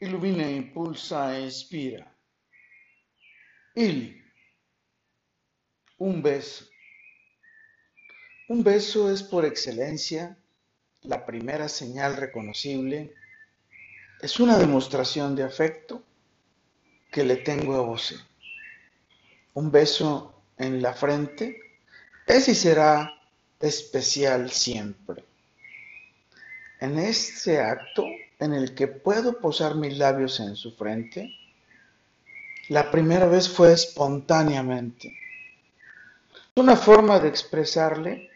Ilumina, impulsa inspira. Il. Un beso. Un beso es por excelencia la primera señal reconocible. Es una demostración de afecto que le tengo a vos. Un beso en la frente es y será especial siempre. En este acto en el que puedo posar mis labios en su frente, la primera vez fue espontáneamente. Es una forma de expresarle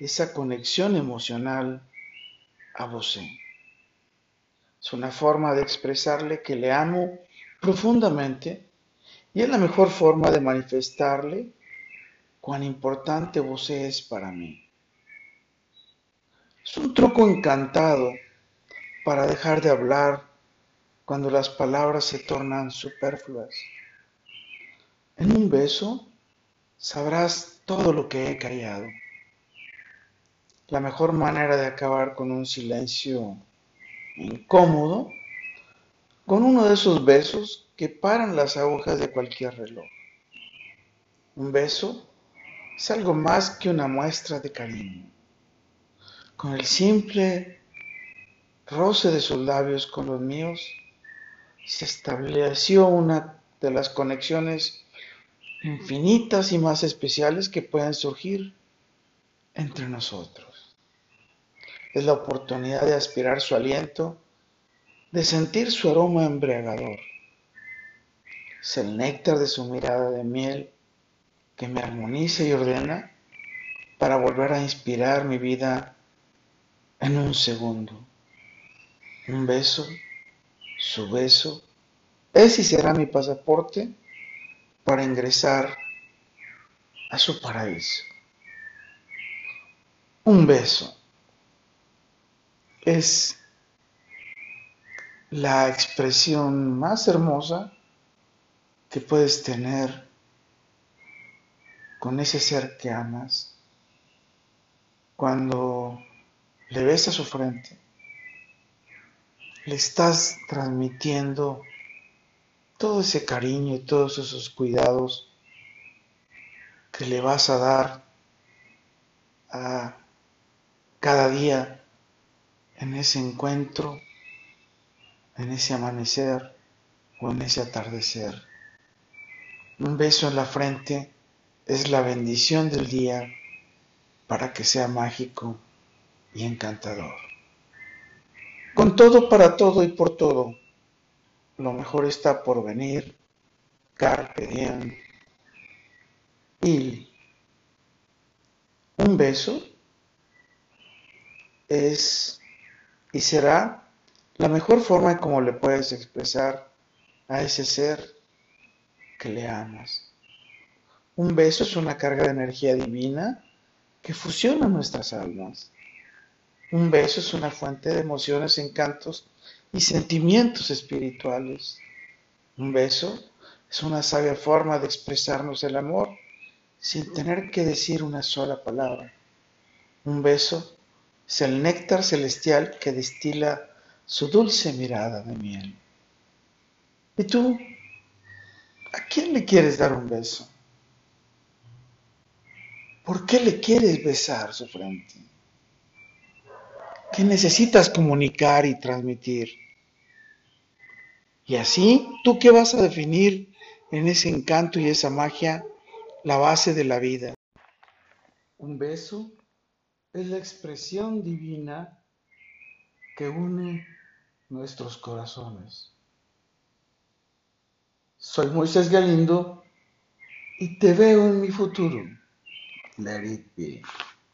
esa conexión emocional a vos. Es una forma de expresarle que le amo profundamente y es la mejor forma de manifestarle cuán importante vos es para mí. Es un truco encantado para dejar de hablar cuando las palabras se tornan superfluas. En un beso sabrás todo lo que he callado. La mejor manera de acabar con un silencio incómodo, con uno de esos besos que paran las agujas de cualquier reloj. Un beso es algo más que una muestra de cariño. Con el simple roce de sus labios con los míos, se estableció una de las conexiones infinitas y más especiales que pueden surgir entre nosotros. Es la oportunidad de aspirar su aliento, de sentir su aroma embriagador. Es el néctar de su mirada de miel que me armoniza y ordena para volver a inspirar mi vida en un segundo. Un beso, su beso, es y será mi pasaporte para ingresar a su paraíso. Un beso. Es la expresión más hermosa que puedes tener con ese ser que amas. Cuando le ves a su frente le estás transmitiendo todo ese cariño y todos esos cuidados que le vas a dar a cada día en ese encuentro, en ese amanecer o en ese atardecer. Un beso en la frente es la bendición del día para que sea mágico y encantador. Con todo, para todo y por todo, lo mejor está por venir. Carpe diem. Y un beso es y será la mejor forma en cómo le puedes expresar a ese ser que le amas. Un beso es una carga de energía divina que fusiona nuestras almas. Un beso es una fuente de emociones, encantos y sentimientos espirituales. Un beso es una sabia forma de expresarnos el amor sin tener que decir una sola palabra. Un beso es el néctar celestial que destila su dulce mirada de miel. ¿Y tú? ¿A quién le quieres dar un beso? ¿Por qué le quieres besar su frente? ¿Qué necesitas comunicar y transmitir. Y así, ¿tú qué vas a definir en ese encanto y esa magia la base de la vida? Un beso es la expresión divina que une nuestros corazones. Soy Moisés Galindo y te veo en mi futuro. Let it be.